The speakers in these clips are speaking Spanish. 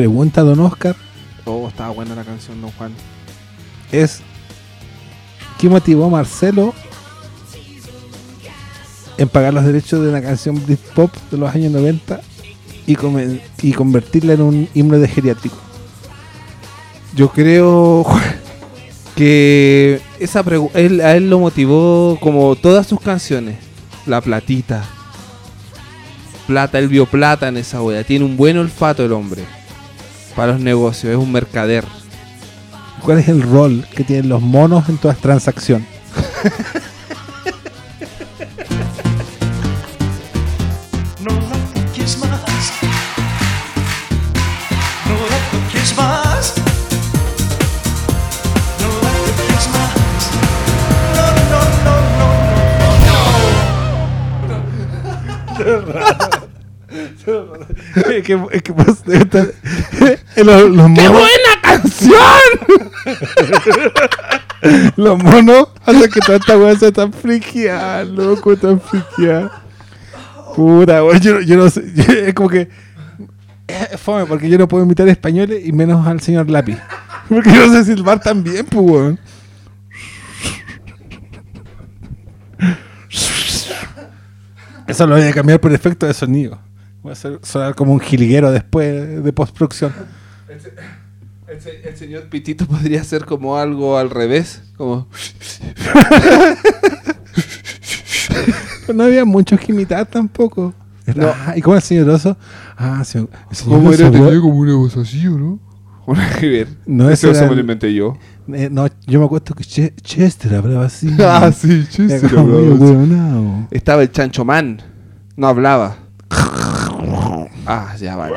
pregunta, don Oscar, Oh, estaba buena la canción, don Juan. es ¿qué motivó a Marcelo en pagar los derechos de una canción Britpop de los años 90 y, come- y convertirla en un himno de geriátrico? Yo creo que esa él, a él lo motivó como todas sus canciones. La platita. Plata, él vio plata en esa wea. Tiene un buen olfato el hombre. Para los negocios, es un mercader. ¿Cuál es el rol que tienen los monos en toda transacción? No la toques más. No la toques más. No la toques más. No, no, no, no, no. es que, es que pues, los, los monos, canción! los monos hacen que toda esta weá sea tan friqueada, loco, tan friqueada. Puta, weón, yo, yo no sé, es como que es fome porque yo no puedo imitar españoles y menos al señor Lápiz. Porque yo no sé silbar tan bien, pues, weón. Eso lo voy a cambiar por efecto de sonido. Voy a hacer sonar como un jilguero después de postproducción. El, se- el señor Pitito podría ser como algo al revés. Como. Pero no había muchos que imitar tampoco. No. Ah, ¿Y cómo el señor Oso? Ah, sí, el señor ¿Cómo era? Tenía como una voz así, ¿o no? Una que ver. No, Ese era me lo inventé yo. Eh, no, yo me acuerdo que Che- Chester hablaba así. Ah, sí, medio hueonao. Estaba el Chancho Man. No hablaba. Ah, ya vale.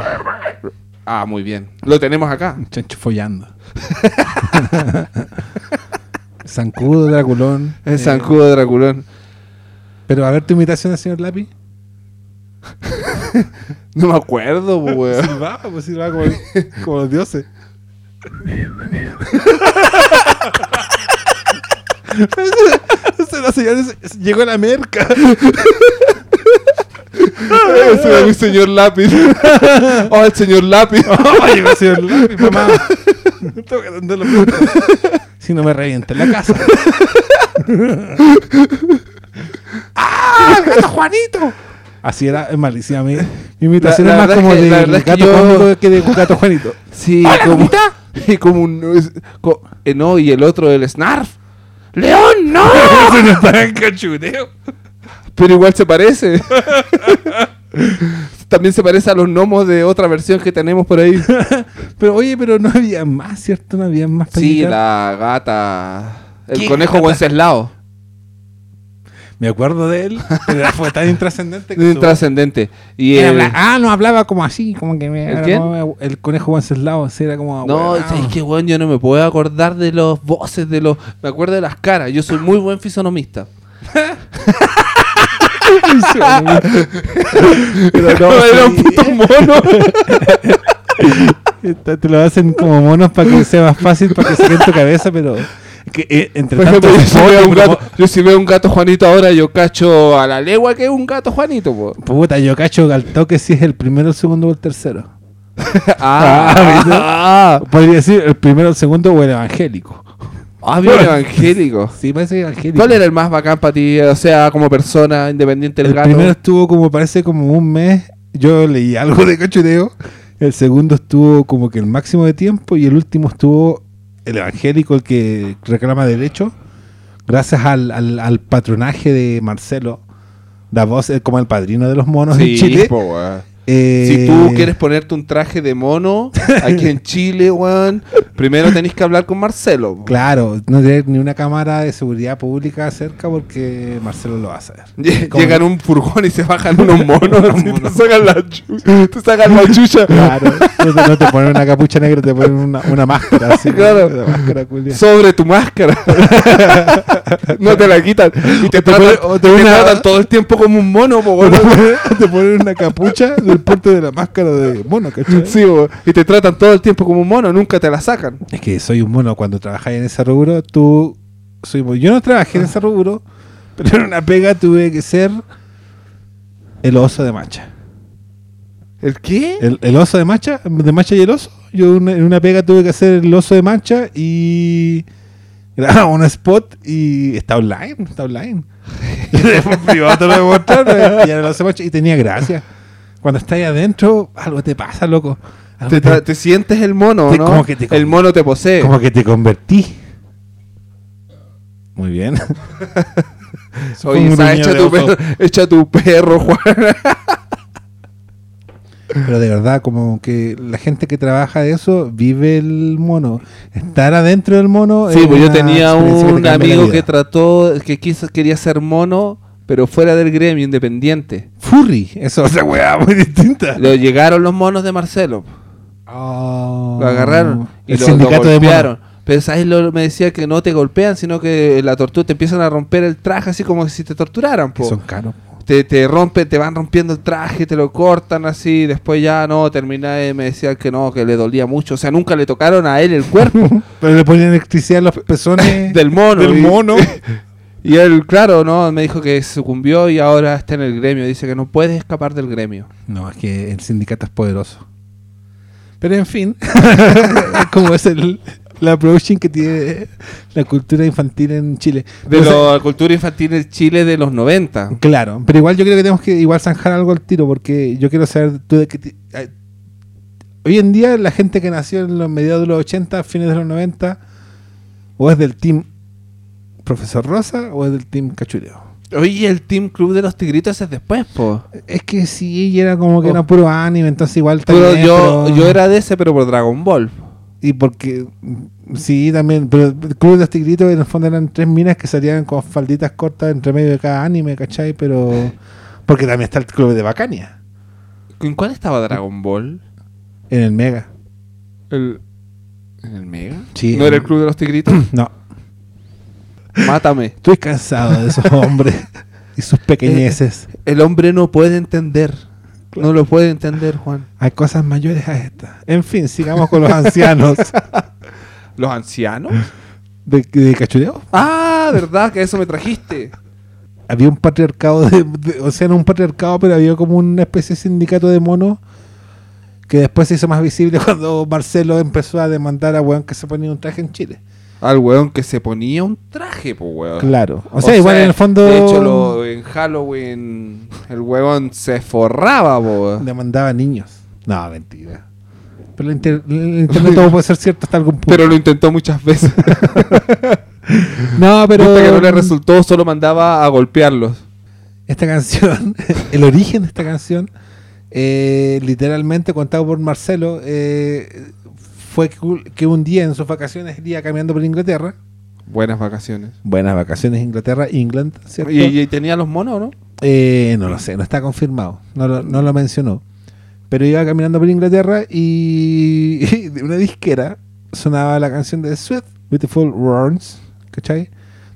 Ah, muy bien. Lo tenemos acá. Un chancho follando. Zancudo, Draculón. El eh, zancudo de Draculón. Pero a ver tu imitación del señor Lápiz. No me acuerdo, weón. Silbaba, pues silbaba como, como los dioses. La señora se- llegó a la merca. Ese era mi señor lápiz. Oh, el señor lápiz. Oh, llegó el señor Lápiz, mamá. Tengo que atenderlo pronto. Si no me revienta en la casa. ¡Ah! ¡El gato Juanito! Así era es malísima mi, mi imitación La- la es más como de es que gato yo- Juanito que de gato Juanito. Sí, ¡Hola, como, y como un. eh, no, y el otro, el Snarf. ¡León, no! Se nos está en cachureo. Pero igual se parece. También se parece a los gnomos de otra versión que tenemos por ahí. Pero oye, pero no había más, ¿cierto? No había más para Sí, la gata. El ¿Qué conejo gata? Wenceslao. Me acuerdo de él, pero fue tan intrascendente que... Intrascendente. Y Él el- habla- ah, no, hablaba como así, como que me... ¿El era quién? como- el conejo Wenceslao, sí, era como... No, es que weón, yo no me puedo acordar de los voces, de los. Me acuerdo de las caras. Yo soy muy buen fisonomista. Pero no, era un puto mono. Te lo hacen como monos para que sea más fácil, para que se en tu cabeza, pero... Que, eh, entre Por tanto... yo si, veo un gato, yo si veo un gato Juanito ahora, yo cacho a la legua que es un gato Juanito, po. Puta, yo cacho al toque si es el primero, el segundo o el tercero. ah, Podría decir el primero, el segundo o el evangélico. Ah, bien evangélico. Sí, parece evangélico. ¿Cuál era el más bacán para ti? O sea, como persona independiente del El gato. primero estuvo como, parece como un mes. Yo leí algo de cachureo. El segundo estuvo como que el máximo de tiempo. Y el último estuvo el evangélico, el que reclama derecho. Gracias al, al, al patronaje de Marcelo. Da voz es como el padrino de los monos Sí, en Chile. po. Eh, Si tú quieres ponerte un traje de mono aquí en Chile, weón, primero tenés que hablar con Marcelo. Claro, no tener ni una cámara de seguridad pública cerca porque Marcelo lo va a saber. Llegan un furgón y se bajan unos monos así, te monos. sacan la, chu- te sacan la chucha. Claro, no te, no te ponen una capucha negra, te ponen una, una máscara así. Claro. Máscara sobre tu máscara. no te la quitan. Y te, tratan, ponen- o te te una- tratan todo el tiempo como un mono, weón. te ponen una capucha del porte de la máscara de mono, ¿cachai? Sí, y te tratan todo el tiempo como un mono, nunca te la sacan. Es que soy un mono cuando trabajáis en ese rubro, tú... Soy, yo no trabajé en ese rubro, pero en una pega tuve que ser el oso de macha. ¿El qué? El, el oso de Macha, de Macha y el oso. Yo una- en una pega tuve que hacer el oso de Macha y grababa un spot y está online, está online. Privado te lo voy a mostrar, y era el oso de Macha y tenía gracia. Cuando estás ahí adentro, algo te pasa, loco. Te, te- sientes el mono, Te- ¿no? como que te- el mono te posee. como que te convertí. Muy bien. ¿sabes? gruñido Echa tu, perro, echa tu perro, Juan. Pero de verdad, como que la gente que trabaja de eso vive el mono. Estar adentro del mono. Sí, es pues yo tenía que un amigo que trató, que quiso, quería ser mono, pero fuera del gremio, independiente. Furry, eso es weá muy distinta. Lo llegaron los monos de Marcelo. Oh. Lo agarraron y el lo, lo sindicato de golpearon. mono. Pero ¿sabes? Lo, me decía que no te golpean, sino que la tortura te empiezan a romper el traje así como si te torturaran. Po. son caros. Te, te rompen, te van rompiendo el traje, te lo cortan así, después ya no, termina y me decía que no, que le dolía mucho. O sea, nunca le tocaron a él el cuerpo Pero le ponían electricidad a los pezones del mono. del mono. Y él, claro, no, me dijo que sucumbió y ahora está en el gremio. Dice que no puedes escapar del gremio. No, es que el sindicato es poderoso. Pero en fin, es como es el, la approaching que tiene la cultura infantil en Chile. De la cultura infantil en Chile de los 90. Claro, pero igual yo creo que tenemos que igual zanjar algo al tiro, porque yo quiero saber tú de qué... ti- Hoy en día la gente que nació en los mediados de los 80, fines de los 90, o es del team Profesor Rosa o es del team Cachureo. Oye, el Team Club de los Tigritos es después, po. Es que sí, era como que Oh. era puro anime, entonces igual está Pero yo, pero- yo era de ese, pero por Dragon Ball. Y porque... Sí, también, pero el Club de los Tigritos en el fondo eran tres minas que salían con falditas cortas entre medio de cada anime, ¿cachai? Pero... Porque también está el Club de Bacania, ¿En cuál estaba Dragon Ball? en el Mega. El, ¿En el Mega? Sí. ¿No era el Club de los Tigritos? No, Mátame. estoy cansado de esos hombres y sus pequeñeces. El hombre no puede entender. No lo puede entender, Juan. Hay cosas mayores a estas. En fin, sigamos con los ancianos ¿Los ancianos? de, de cachureo. Ah, verdad, que eso me trajiste. Había un patriarcado, de, de- o sea, no un patriarcado, pero había como una especie de sindicato de monos que después se hizo más visible cuando Marcelo empezó a demandar a weón que se ponía un traje en Chile. Al weón que se ponía un traje, pues weón. Claro. O sea, igual en el fondo De hecho, lo- en Halloween el huevón se forraba, po, weón. demandaba niños. No, mentira. Pero el, inter- el internet todo puede ser cierto hasta algún punto. Pero lo intentó muchas veces. no, pero Hasta que no le resultó, solo mandaba a golpearlos. esta canción, el origen de esta canción, eh, literalmente contado por Marcelo, eh, fue que, un día en sus vacaciones él iba caminando por Inglaterra. Buenas vacaciones. Buenas vacaciones Inglaterra, England, ¿cierto? ¿Y, y tenía los monos, no? Eh, no lo sé, no está confirmado, no lo, no lo mencionó. Pero iba caminando por Inglaterra y, y de una disquera sonaba la canción de Sweet Beautiful Words, ¿cachai?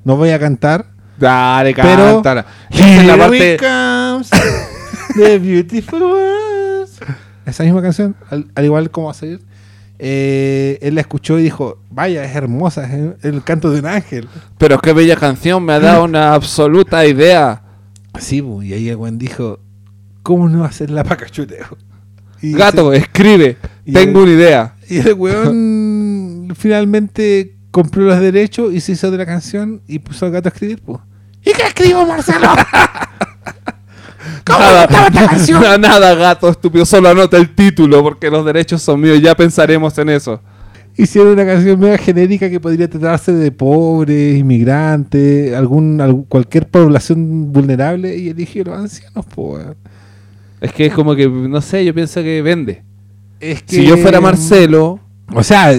No voy a cantar, Dale, Pero- cántala. Es la parte... comes the beautiful words. Esa misma canción, al, al igual como va a salir, eh, él la escuchó y dijo, vaya, es hermosa, es el, canto de un ángel. Pero qué bella canción, me ha dado una absoluta idea. Sí, y ahí el buen dijo, ¿cómo no hacer la pacachuteo? Y Gato, escribe. y Tengo el- una idea. Y el weón finalmente compró los derechos y se hizo de la canción y puso al gato a escribir, pues. ¿Y qué escribo, Marcelo? ¿Cómo Nada, esta canción? nada, nada, gato estúpido. Solo anota el título porque los derechos son míos. Ya pensaremos en eso. Hicieron una canción mega genérica que podría tratarse de pobres, inmigrantes, algún, algún- cualquier población vulnerable y eligieron ancianos, pues. Es que es como que, no sé, yo pienso que vende. Es que, Si yo fuera Marcelo, O sea,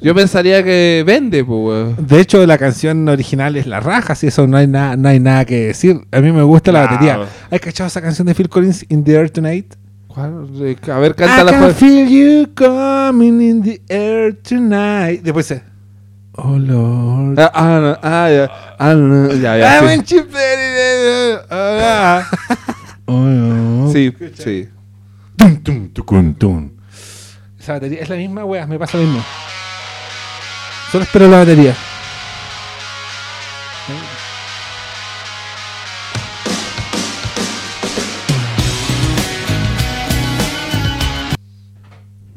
yo pensaría que vende, pues, weón. de hecho la canción original es la raja, si eso no hay, nada no hay nada que decir. A mí me gusta la batería. ¿Has cachado esa canción de Phil Collins, In the Air Tonight? ¿Cuál? A ver, I cántala can pues. feel you coming in the air tonight. Después se. Oh Lord. Ah, ah, ah, ya. Ah, no, ya, ya. I sí. oh. Sí, sí. Tum, tum, tucun, tum. Esa batería es la misma, weas, me pasa lo mismo. Solo espero la batería.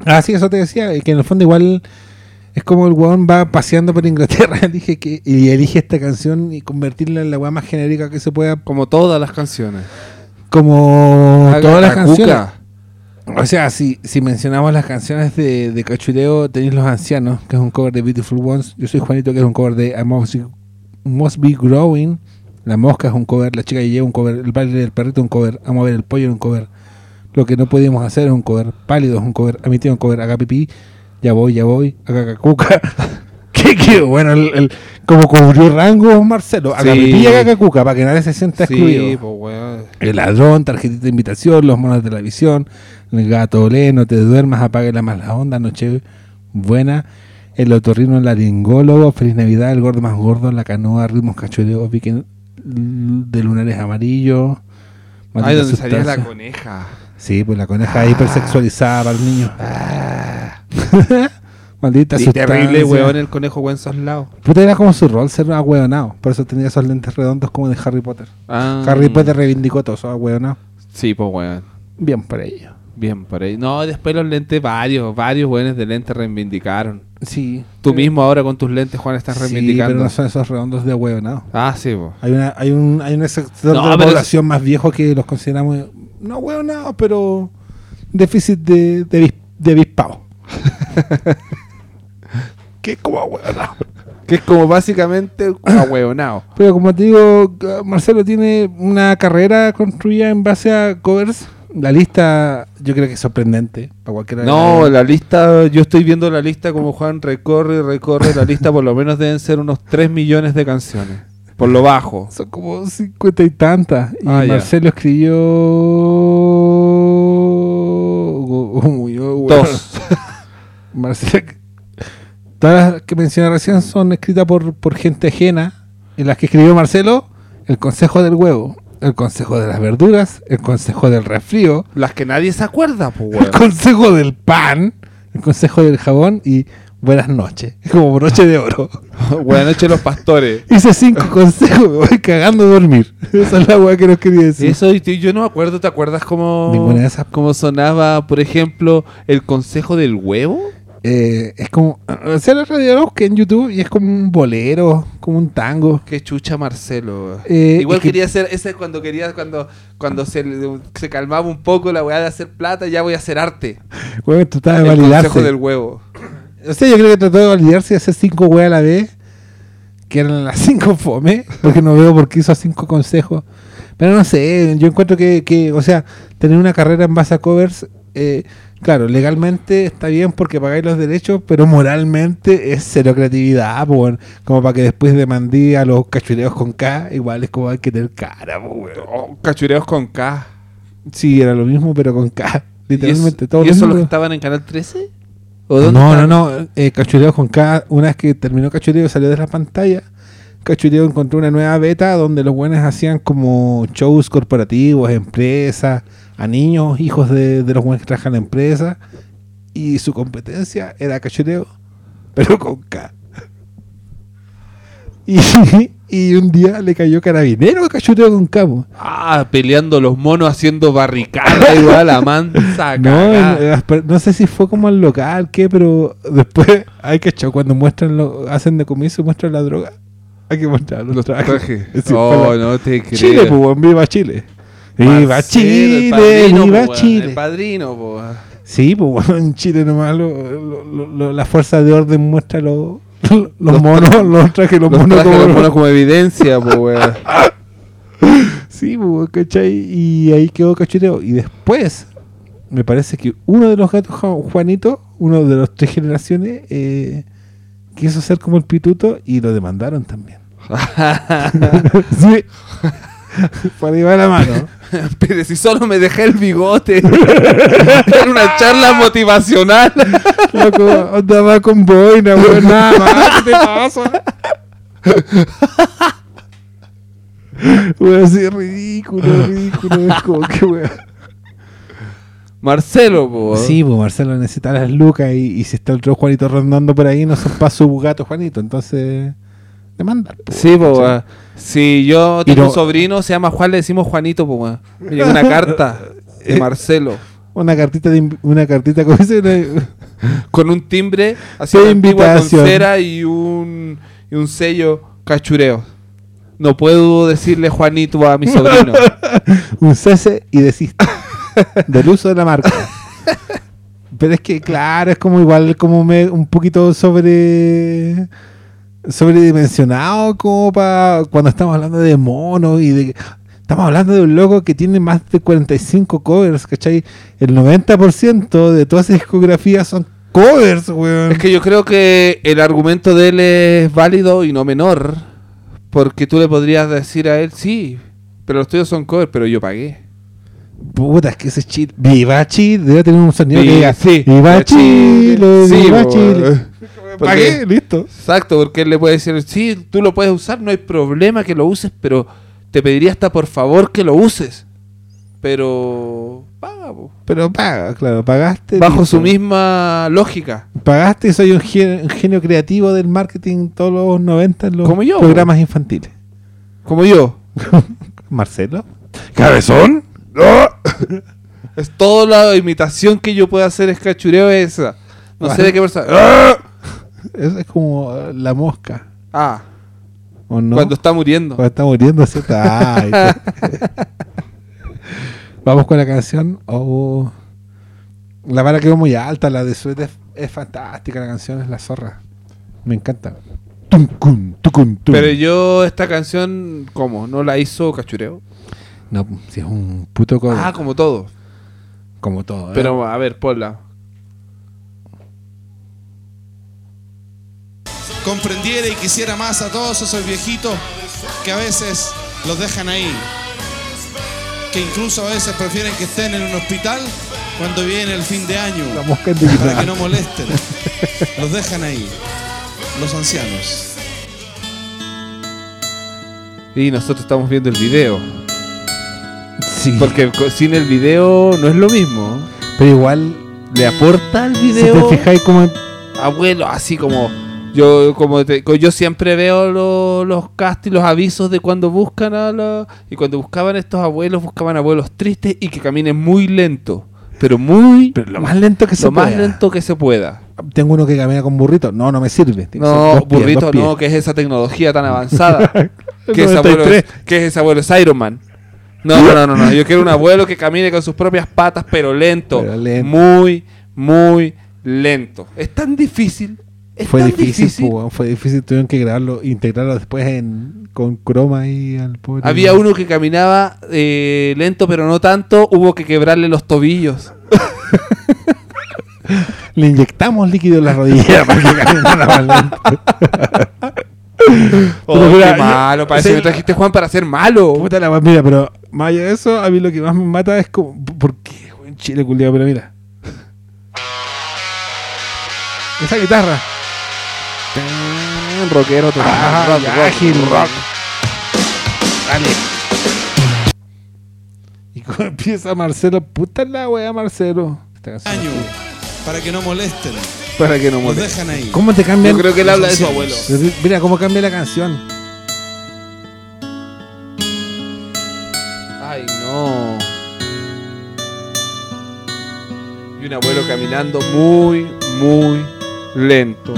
Ah, sí, eso te decía, que en el fondo igual es como el weón va paseando por Inglaterra elige que, y elige esta canción y convertirla en la weá más genérica que se pueda, Como todas las canciones. como Haga todas las la canciones. cuca. O sea, si, si mencionamos las canciones de, de Cachureo, tenéis Los Ancianos, que es un cover de Beautiful Ones. Yo soy Juanito, que es un cover de I Must, Must Be Growing. La Mosca es un cover, La Chica Lleva un cover, El baile del perrito un cover, A mover el pollo es un cover. Lo que no podíamos hacer es un cover, Pálido es un cover, A mi tío un cover, Haga pipí, Ya voy, ya voy, Haga cacuca. ¿Qué, qué? Bueno, el, el- como cubrió rango Marcelo, y Haga cacuca, para que nadie se sienta excluido. Sí, pues weón. El ladrón, tarjetita de invitación, los monos de la visión, el gato olé, no te duermas, apague la mala onda, noche buena, el otorrino laringólogo, feliz navidad, el gordo más gordo, la canoa, ritmos cachureos, de lunares amarillos. Ay, maldita donde salía la coneja. Sí, pues la coneja hipersexualizada para el niño. Maldita Y terrible, weón, el conejo Wenceslao. Puta, era como su rol ser ahueonado. Por eso tenía esos lentes redondos como de Harry Potter. Ah. Harry Potter reivindicó todo eso, ahueonado. Sí, pues weón. Bien por ello. Bien, por ahí. No, después los lentes, varios, varios weones de lentes reivindicaron. Sí. Tú mismo ahora con tus lentes, Juan, estás Sí, reivindicando. pero no son esos redondos de huevonado. Ah, sí, pues. Hay una, hay un, hay un sector No, de la población más viejo que los consideramos no huevonados, pero déficit de, de, de avispado. que es como huevonado. Que es como básicamente ahueonado. Pero como te digo, Marcelo tiene una carrera construida en base a covers. La lista yo creo que es sorprendente para cualquiera. No, la lista, yo estoy viendo la lista como Juan recorre y recorre la lista, por lo menos deben ser unos 3 millones de canciones. Por lo bajo. Son como cincuenta y tantas. Y Ah, ya. Marcelo escribió. Dos. Marcelo. Todas las que mencioné recién son escritas por, por gente ajena. En las que escribió Marcelo: El consejo del huevo, el consejo de las verduras, el consejo del resfrío, Las que nadie se acuerda, pues, el weón. consejo del pan, el consejo del jabón y buenas noches. Es como broche de oro. Buenas noches, los pastores. Hice cinco consejos, me voy cagando a dormir. Esa es la weá que nos quería decir. Eso, yo no me acuerdo, ¿te acuerdas cómo, Ninguna de esas. cómo sonaba, por ejemplo, el consejo del huevo? Eh, es como. O sea, la radio busqué en YouTube y es como un bolero, como un tango. Qué chucha Marcelo. Eh, Igual es que- quería hacer, ese cuando quería, cuando, cuando se, se calmaba un poco la weá de hacer plata, ya voy a hacer arte. Weón, trataba de el consejo validarse. del huevo. O sea, yo creo que trató de validarse y hacer cinco weas a la vez. Que eran las cinco fome. Porque no veo por qué hizo cinco consejos. Pero no sé, yo encuentro que, que o sea, tener una carrera en base a covers. eh, claro, legalmente está bien porque pagáis los derechos, pero moralmente es cero creatividad, weón. como para que después demandí a los cachureos con K, igual es como hay que tener cara. Oh, cachureos con K. Sí, era lo mismo, pero con K. Literalmente, ¿Y eso, todo ¿y eso los que estaban en Canal 13? ¿O No, dónde no, estaban? no. Eh, Cachureo con K, una vez que terminó Cachureo salió de la pantalla, Cachureo encontró una nueva beta donde los buenos hacían como shows corporativos, empresas, a niños, hijos de, de los buenos que trabajan en la empresa. Y su competencia era Cachureo, pero con K. Y, y un día le cayó carabinero a Cachureo con K. po. Ah, peleando los monos haciendo barricada igual a mansa No, no sé si fue como al local, qué, pero después hay que echar cuando muestran lo, hacen de comienzo y muestran la droga. Hay que mostrar los, los trajes. trajes. Sí, oh, la- no te creo. Chile, pues, viva Chile. Viva Chile, padrino, viva po, Chile. El padrino, po. Sí, pues bueno, en Chile nomás lo- lo- lo- lo- la fuerza de orden muestra lo- los, Los monos, los trajes, los, Los monos como, los monos como evidencia, po, weón. Sí, pues, ¿cachai? Y ahí quedó cachureo. Y después, me parece que uno de los gatos Ju- Juanito, uno de los tres generaciones, eh, quiso ser como el pituto y lo demandaron también. sí. Por ahí va la mano. Pero si solo me dejé el bigote. Era una charla motivacional. Loco, andaba con boina, weón, nada más. ¿Qué te pasa? Weón, así ridículo, ridículo. Es como que weón. Marcelo, po. Sí, pues Marcelo necesita las lucas y, y si está el otro Juanito rondando por ahí, no son para su gato Juanito, entonces demandar. po, Sí, po. Si yo tengo no- un sobrino, se llama Juan, le decimos Juanito, weón. Me llegó una carta de Eh, Marcelo. una cartita de una cartita una- Con un timbre así De antigua con cera y un, y un sello cachureo. No puedo decirle Juanito a mi sobrino. un cese y desiste del uso de la marca. Pero es que, claro, es como igual, como me- un poquito sobre sobredimensionado como para cuando estamos hablando de monos y de estamos hablando de un loco que tiene más de 45 covers, ¿cachai? El 90% de todas esas discografías son covers, weón. Es que yo creo que el argumento de él es válido y no menor. Porque tú le podrías decir a él, sí, pero los tuyos son covers, pero yo pagué. Puta, es que ese Chile. Viva Chile, debe tener un sonido que diga. sí, Viva viva Chile, viva Chile. Pagué, listo. Exacto, porque él le puede decir, sí, tú lo puedes usar, no hay problema que lo uses, pero te pediría hasta por favor que lo uses. Pero paga, po. Pero paga, claro, pagaste. bajo listo. su misma lógica. Pagaste y soy un genio, un genio creativo del marketing todos los 90 en los Como yo, programas infantiles. Como yo. Marcelo. ¿Cabezón? ¡No! Es toda la imitación que yo puedo hacer es cachureo esa. No sé de qué persona. Eso es como eh, la mosca. Ah, ¿O no? cuando está muriendo. Cuando está muriendo, ¿cierto? Ay, Vamos con la canción. Oh. La vara quedó muy alta. La de Suete es, es fantástica. La canción es La Zorra. Me encanta. Tum, tum. Pero yo esta canción, ¿cómo? ¿No la hizo cachureo? No, si es un puto cover. Ah, como todo. como todo. ¿eh? Pero a ver, ponla. Comprendiera y quisiera más a todos esos viejitos que a veces los dejan ahí. Que incluso a veces prefieren que estén en un hospital cuando viene el fin de año. Para que no molesten. Los dejan ahí. Los ancianos. Y nosotros estamos viendo el video. Sí. Porque sin el video no es lo mismo. Pero igual, Le aporta al si video. te fijáis como... abuelo, así como yo como te- yo siempre veo lo- los cast y los avisos de cuando buscan a los y cuando buscaban estos abuelos buscaban abuelos tristes y que caminen muy lento, pero muy Pero lo más lento que se lo más pueda. lento que se pueda. Tengo uno que camina con burrito. No, no me sirve. Tiene No, pies, burrito, no, que es esa tecnología tan avanzada. que, 93. abuelo es, que ese abuelo es Iron Man. No, no, no, no, no, yo quiero un abuelo que camine con sus propias patas, pero lento, Pero lento. muy, muy lento. Es tan difícil. Fue difícil, po, fue difícil. Tuvieron que grabarlo, integrarlo después en, con croma y al pobre. Había uno que caminaba eh, lento, pero no tanto. Hubo que quebrarle los tobillos. Le inyectamos líquido en la rodilla para que caminara más lento. Oh, Pero mira, qué malo. Parece que trajiste Juan para ser malo. Puta la mira, pero más allá de eso, a mí lo que más me mata es como. ¿Por qué, Chile, culiado? Pero mira. Esa guitarra. Rockero total. Ah, rock, rock, ágil. rock. Dale. Y cuando empieza Marcelo, puta la wea, Marcelo. Año. Para que no molesten. Para que no Los moleste. dejan ahí. ¿Cómo te cambian? Yo creo que él Los habla de su abuelo. Mira cómo cambia la canción. Ay, no. Y un abuelo caminando muy, muy lento.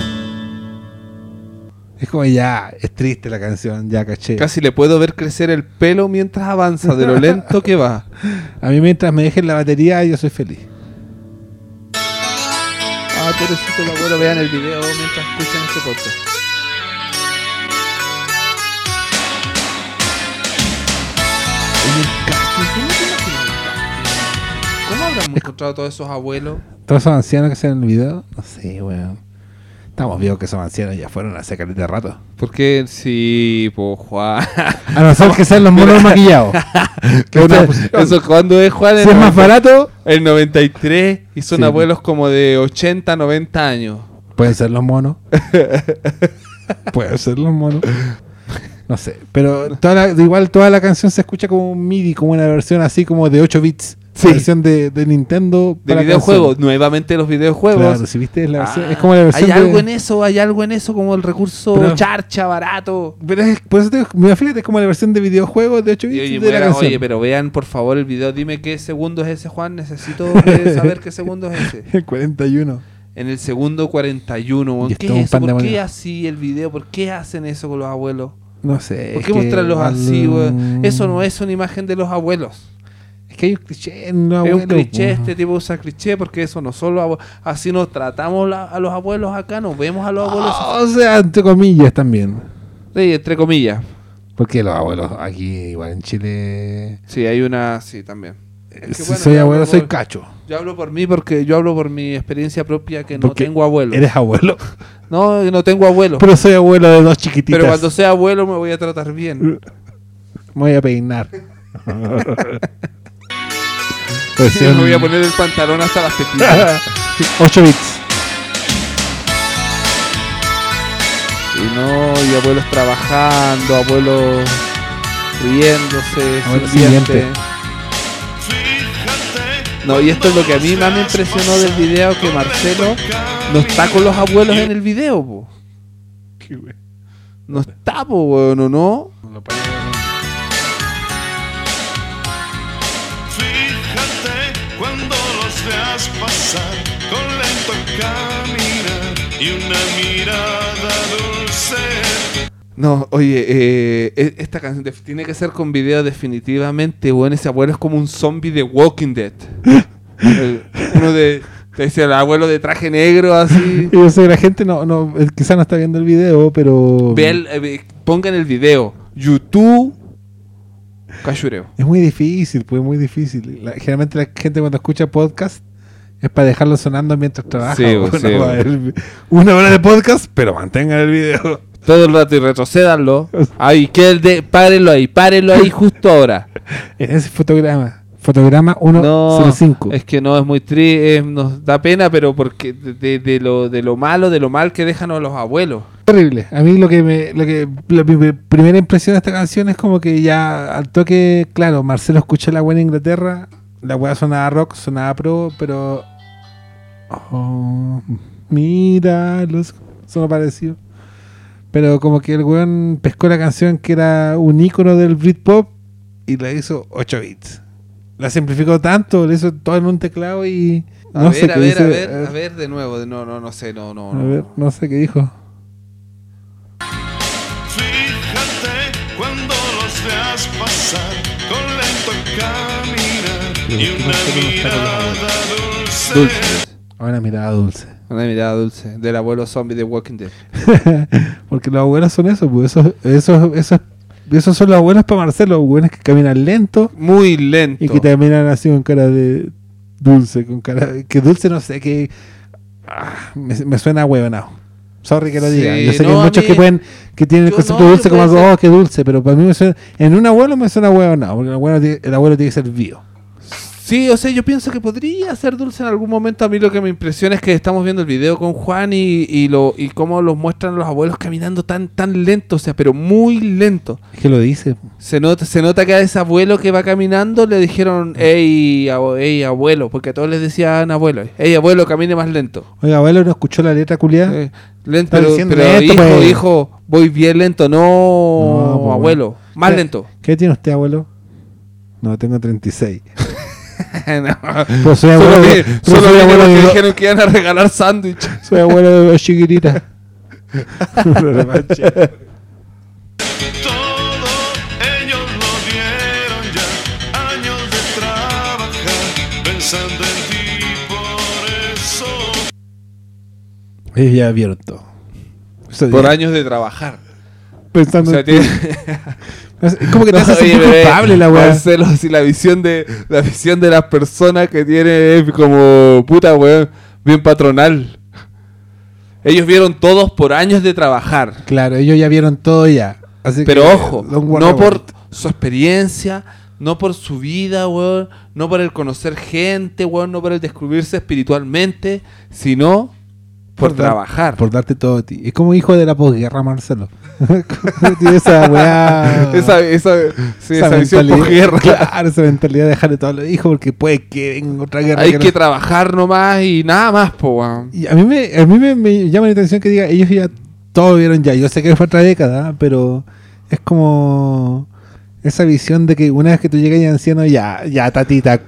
Es como ya, es triste la canción, ya caché. Casi le puedo ver crecer el pelo mientras avanza de lo lento que va. A mí mientras me dejen la batería, yo soy feliz. Ah, pobrecito el abuelo, vean el video mientras escuchan este podcast. El casting, ¿cómo te imaginas el casting? ¿Cómo habrán encontrado todos esos abuelos? Todos esos ancianos que salen en el video, no sé, weón. Estamos viendo que esos ancianos ya fueron hace caleta de rato. Porque sí, pues Juan. A no ser que sean los monos maquillados. Una. Eso cuando es Juan si es más barato, el 93 y son Sí. abuelos como de 80, 90 años. pueden ser los monos. pueden ser los monos. No sé, pero toda la- igual toda la canción se escucha como un MIDI, como una versión así como de 8 bits. Sí. La versión de, de Nintendo. De videojuegos, nuevamente los videojuegos. Claro, si viste, la versión- Ah, es como la versión Hay de- algo en eso, hay algo en eso como el recurso Pero- charcha, barato. Pero es, por eso te, mira, fíjate, es como la versión de videojuegos de 8 Y, bits oye, de la mira, canción. oye, pero vean por favor el video, dime qué segundo es ese, Juan. Necesito eh, saber qué segundo es ese. El 41. En el segundo 41, weón. Y ¿qué es eso? ¿Por qué así el video? ¿Por qué hacen eso con los abuelos? No sé. ¿Por qué mostrarlos así, weón? Eso no es una imagen de los abuelos. Que hay un cliché en los es un cliché, este tipo usa cliché porque eso no abuelos. Así nos tratamos la- a los abuelos acá, nos vemos a los abuelos Ah, O sea, entre comillas también. Sí, entre comillas. Porque los abuelos aquí, igual en Chile. Sí, hay una, sí, también. Es que si soy abuelo, soy cacho. Yo hablo por mí porque yo hablo por mi experiencia propia que no tengo abuelos. Eres abuelo. No, no tengo abuelos. Pero soy abuelo de dos chiquititas. Pero cuando sea abuelo me voy a tratar bien. Me voy a peinar. Sí, me voy a poner el pantalón hasta las tetillas. 8 bits. y no, y abuelos trabajando, abuelos riéndose, sirviente. No, y esto es lo que a mí más me impresionó del video, que Marcelo no está con los abuelos en el video, po. No está, po, weón, ¿o no? Con lento caminar y una mirada dulce. No, oye, eh, e- esta canción tiene que ser con video definitivamente, weón. Ese abuelo es como un zombie de Walking Dead. El- uno de... Te dice el abuelo de traje negro, así. Yo sé que la gente no, no, eh, quizás no está viendo el video, pero. Ve el- eh, pongan el video. YouTube. Cachureo. Es muy difícil, pues muy difícil. La- generalmente la gente cuando escucha podcast es para dejarlo sonando mientras trabaja. Sí, o pues, no sí, va a ver una hora de podcast, pero mantengan el video. Todo el rato y retrocédanlo. Ahí, que el de. Párenlo ahí, párenlo ahí justo ahora. En ese fotograma. Fotograma No, 105. es que no es muy triste, nos da pena, pero porque de, lo, de lo malo, de lo mal que dejan a los abuelos. horrible. A mí lo que me, lo que la, mi primera impresión de esta canción es como que ya al toque, claro, Marcelo escucha la buena Inglaterra, la weá sonaba rock, sonaba pro, pero oh, mira, los sonó parecido. Pero como que el weón pescó la canción que era un ícono del Britpop y la hizo 8 bits. La simplificó tanto, le hizo todo en un teclado y A no ver, sé a qué ver, dice, a ver, eh, a ver de nuevo. de- No, no, no sé, no, no. a no. ver, no sé qué dijo. Fíjate cuando los veas pasar con lento caminar y una mirada dulce. Dulce. Ahora mirada dulce. Una mirada dulce del abuelo zombie de Walking Dead. Porque los abuelos son eso, pues esos, esos, esos, esos son los abuelos para Marcelo, buenos que caminan lento Muy lento. y que caminan así con cara de dulce, con cara que dulce no sé, que ah, me, me suena huevonao. Sorry que lo Sí, diga. Yo sé que hay muchos mí- que pueden que tienen el concepto no, dulce como algo, oh, qué dulce, pero para mí me suena, en un abuelo me suena huevonao, porque el abuelo, el abuelo tiene que ser vivo. Sí, o sea, yo pienso que podría ser dulce en algún momento. A mí lo que me impresiona es que estamos viendo el video con Juan y, y, lo, y cómo los muestran los abuelos caminando tan, tan lento, o sea, pero muy lento. Es que lo dice. Se nota, se nota que a ese abuelo que va caminando le dijeron, hey, hey, abuelo, porque a todos les decían abuelo, hey abuelo, camine más lento. Oiga, abuelo, ¿no escuchó la letra culiada? Eh, lento pero, pero lento, hijo, pues. hijo, voy bien lento, no, No, pues, abuelo, más ¿Qué- lento. ¿Qué tiene usted, abuelo? No, tengo 36. No. Pues soy abuelo, Solo, de- vi- pero solo soy vine abuelo porque de, do- dijeron que iban a regalar sándwich. soy abuelo de dos chiquititas. Todo ellos lo dieron ya, años de trabajar, pensando en ti, por eso. Ellos ya vieron. Eso Por años de trabajar. Pensando O sea, en tiene- Es como que te No, hace sentir culpable la weá. Marcelo, si la visión de la visión de las personas que tiene es como puta weón, bien patronal. Ellos vieron todos por años de trabajar. Claro, ellos ya vieron todo ya. Así Pero que, ojo, worry no por su experiencia, no por su vida, weón, no por el conocer gente, weón, no por el descubrirse espiritualmente, sino por, trabajar. Por darte todo a ti. Es como hijo de la posguerra, Marcelo. Esa weá. esa, esa, sí, esa, visión mentalidad- posguerra. Claro, esa mentalidad de dejarle todo a los hijos porque puede que venga otra guerra. Hay que que no- trabajar nomás y nada más, po, weón. Y a mí, me, a mí me, me llama la atención que diga, ellos ya todo vieron ya. Yo sé que fue otra década, pero es como esa visión de que una vez que tú llegas ya anciano, ya, ya, tatita,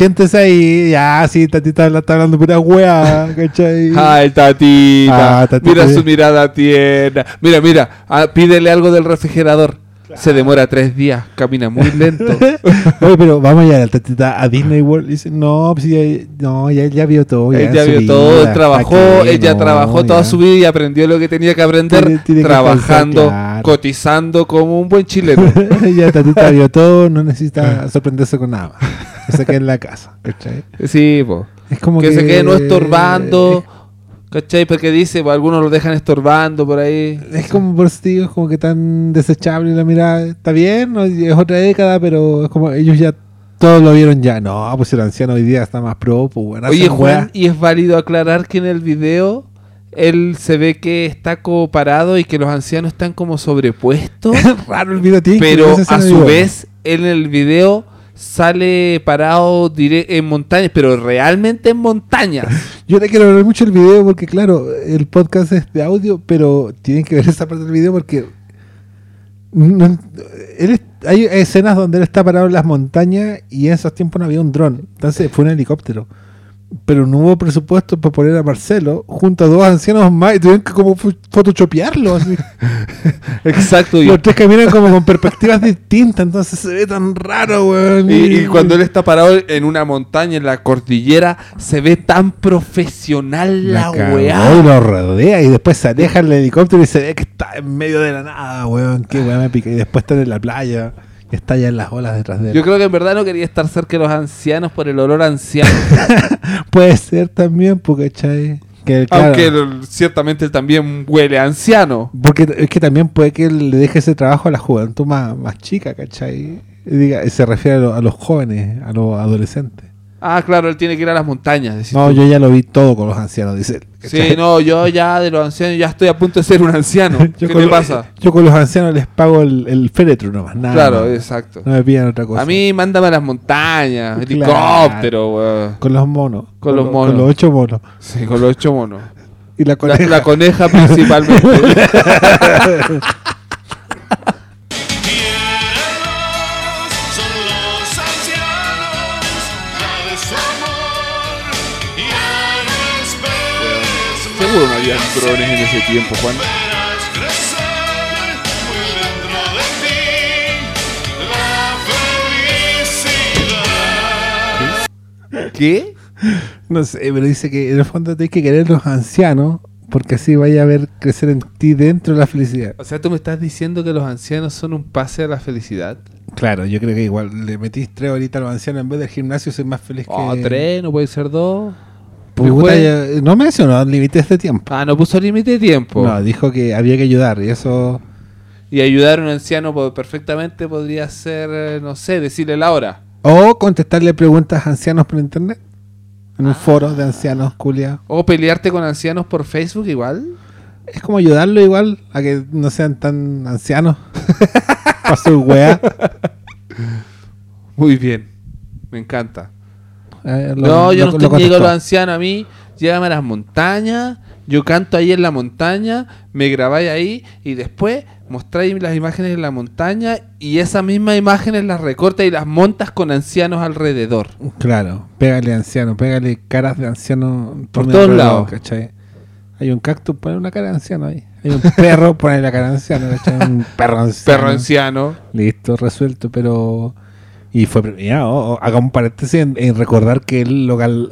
siéntese ahí, ya, sí, tatita la está hablando pura wea, ¿cachai? Ay, tatita. Ah, tatita. Mira su mirada tierna. Mira, mira, ah, pídele algo del refrigerador. Se demora tres días, camina muy lento. Oye, pero vamos ya, tatita a Disney World. Dice, no, pues ya, no, ya, ya vio todo. Ya ella vio todo, vida, trabajó, ¿pa' qué? ella No, trabajó toda ya. su vida y aprendió lo que tenía que aprender Tiene- tiene que trabajando, pensar, claro. cotizando como un buen chileno. ya tatita vio todo, no necesita sorprenderse con nada más. Que se quede en la casa, ¿cachai? sí, po. Es como que, se quede no estorbando. ¿Cachai? Porque dice, pues, algunos lo dejan estorbando por ahí. Es como por eso digo, es como que tan desechable la mirada. Está bien, es otra década, pero es como ellos ya todos lo vieron ya. No, pues el anciano hoy día está más pro, pues bueno. Oye, Juan, y es válido aclarar que en el video él se ve que está como parado y que los ancianos están como sobrepuestos. Es raro el video, tío, pero a su vez, él en el video sale parado en montañas, pero realmente en montañas. Yo te quiero ver mucho el video porque, claro, el podcast es de audio, pero tienen que ver esa parte del video porque. él hay escenas donde él está parado en las montañas y en esos tiempos no había un dron. Entonces fue un helicóptero. Pero no hubo presupuesto para poner a Marcelo junto a dos ancianos más y tuvieron que como photoshopearlo. así. Exacto. Los tres caminan como con perspectivas distintas, entonces se ve tan raro, weón. y- y cuando él está parado en una montaña, en la cordillera, se ve tan profesional la, weá. y lo rodea y después se aleja el helicóptero y se ve que está en medio de la nada, weón. Qué weón me pica. Y después está en la playa en las olas detrás de él. Yo creo que en verdad no quería estar cerca de los ancianos por el olor anciano. Puede ser también, porque, ¿cachai? Que, claro, Aunque ciertamente él también huele a anciano. Porque es que también puede que él le deje ese trabajo a la juventud más, más chica, ¿cachai? Diga, se refiere a, lo- a los jóvenes, a los adolescentes. Ah, claro, él tiene que ir a las montañas. decís No, tú. yo ya lo vi todo con los ancianos, dice él. Sí, no, yo ya de los ancianos ya estoy a punto de ser un anciano. Yo ¿Qué lo- pasa? Yo con los ancianos les pago el, el féretro nomás, nada Claro, más. exacto. No me piden otra cosa. A mí mándame a las montañas, Claro. helicóptero, weón. Con los monos. Con los lo- monos. Con los ocho monos. Sí, con los ocho monos. Y la La, coneja. la coneja principalmente. Seguro no había drones en ese tiempo, Juan. ¿Qué? No sé, pero dice que en el fondo tienes que querer los ancianos porque así vaya a ver crecer en ti dentro la felicidad. O sea, tú me estás diciendo que los ancianos son un pase a la felicidad. Claro, yo creo que igual le metís tres horitas a los ancianos en vez del gimnasio, soy más feliz Oh, que... tres, no puede ser dos. Puta, ya- no mencionó límites de tiempo. Ah, no puso límite de tiempo. No, dijo que había que ayudar y eso... Y ayudar a un anciano perfectamente podría ser, eh, no sé, decirle la hora. O contestarle preguntas a ancianos por internet. En Ah. un foro de ancianos, culia. O pelearte con ancianos por Facebook igual. Es como ayudarlo igual a que no sean tan ancianos. Para su wea. Muy bien. Me encanta. Eh, lo- no, yo lo- no estoy llego a los ancianos a mí. Llévame a las montañas. Yo canto ahí en la montaña. Me grabáis ahí. Y después mostráis las imágenes en la montaña. Y esas mismas imágenes las recortas y las montas con ancianos alrededor. Claro, pégale anciano, pégale caras de anciano Por todos lados. ¿cachai? Hay un cactus, pone una cara de anciano ahí. Hay un perro, pone la cara de anciano, ¿cachai? Un perro anciano. Perro anciano. Listo, resuelto, pero. Y fue premiado. O- Haga un paréntesis en, en recordar que él local.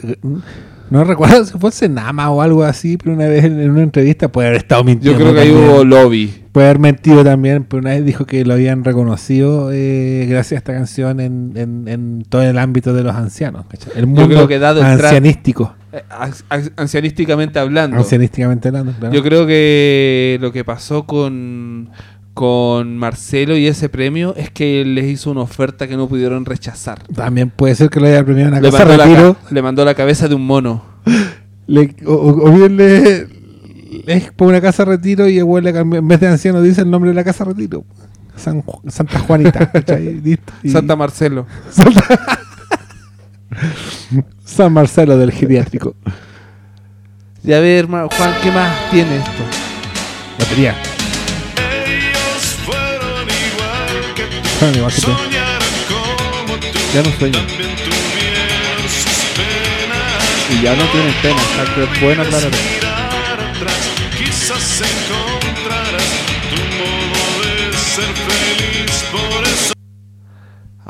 No recuerdo si fue Senama o algo así, pero una vez en, una entrevista puede haber estado Yo mintiendo. creo que ahí hubo lobby. Puede haber mentido también, pero una vez dijo que lo habían reconocido eh, gracias a esta canción en, en, en todo el ámbito de los ancianos. ¿cachai? El mundo creo que dado ancianístico. Eh, an- an- Ancianísticamente hablando. Ancianísticamente hablando, claro. Yo creo que lo que pasó con, con Marcelo y ese premio es que les hizo una oferta que no pudieron rechazar. También puede ser que lo haya premiado en la Le casa mandó, la, retiro. le mandó la cabeza de un mono. le- o, bien le, es por una casa de retiro y el weón le cambia- en vez de anciano dice el nombre de la casa de retiro. San Santa Juanita. ¿cachai? Listo. Y- Santa Marcelo. San Marcelo del geriátrico. Y a ver, Juan, ¿qué más tiene esto? Batería. Ya no sueño. Y ya no tienen pena, exacto. Es bueno.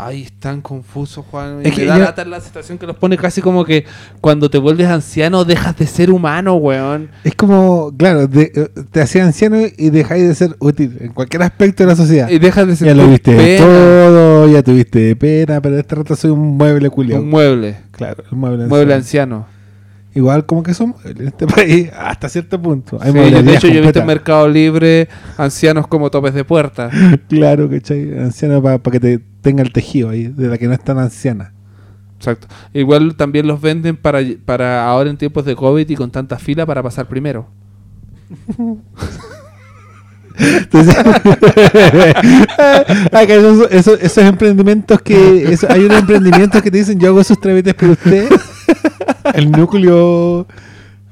Ay, es tan confuso, Juan. Es Es que me da yo- lata la situación que los pone casi como que cuando te vuelves anciano dejas de ser humano, weón. Es como, claro, de- eh, te hacía anciano y dejáis de ser útil en cualquier aspecto de la sociedad. Y dejas de ser Ya lo viste pena. todo, ya tuviste pena, pero este rato soy un mueble culiao. Un mueble. Claro, un mueble, Mueble anciano. Igual como que muebles en este país hasta cierto punto. Hay Sí, de hecho, yo he visto en Mercado Libre ancianos como topes de puerta. Claro, ¿cachai? Anciano para que te tenga el tejido ahí, de la que no es tan anciana. Exacto. Igual también los venden para, para ahora en tiempos de COVID y con tanta fila para pasar primero. Entonces, esos, esos- esos emprendimientos que. eso- hay unos emprendimientos que te dicen: Yo hago esos trámites por usted. El núcleo.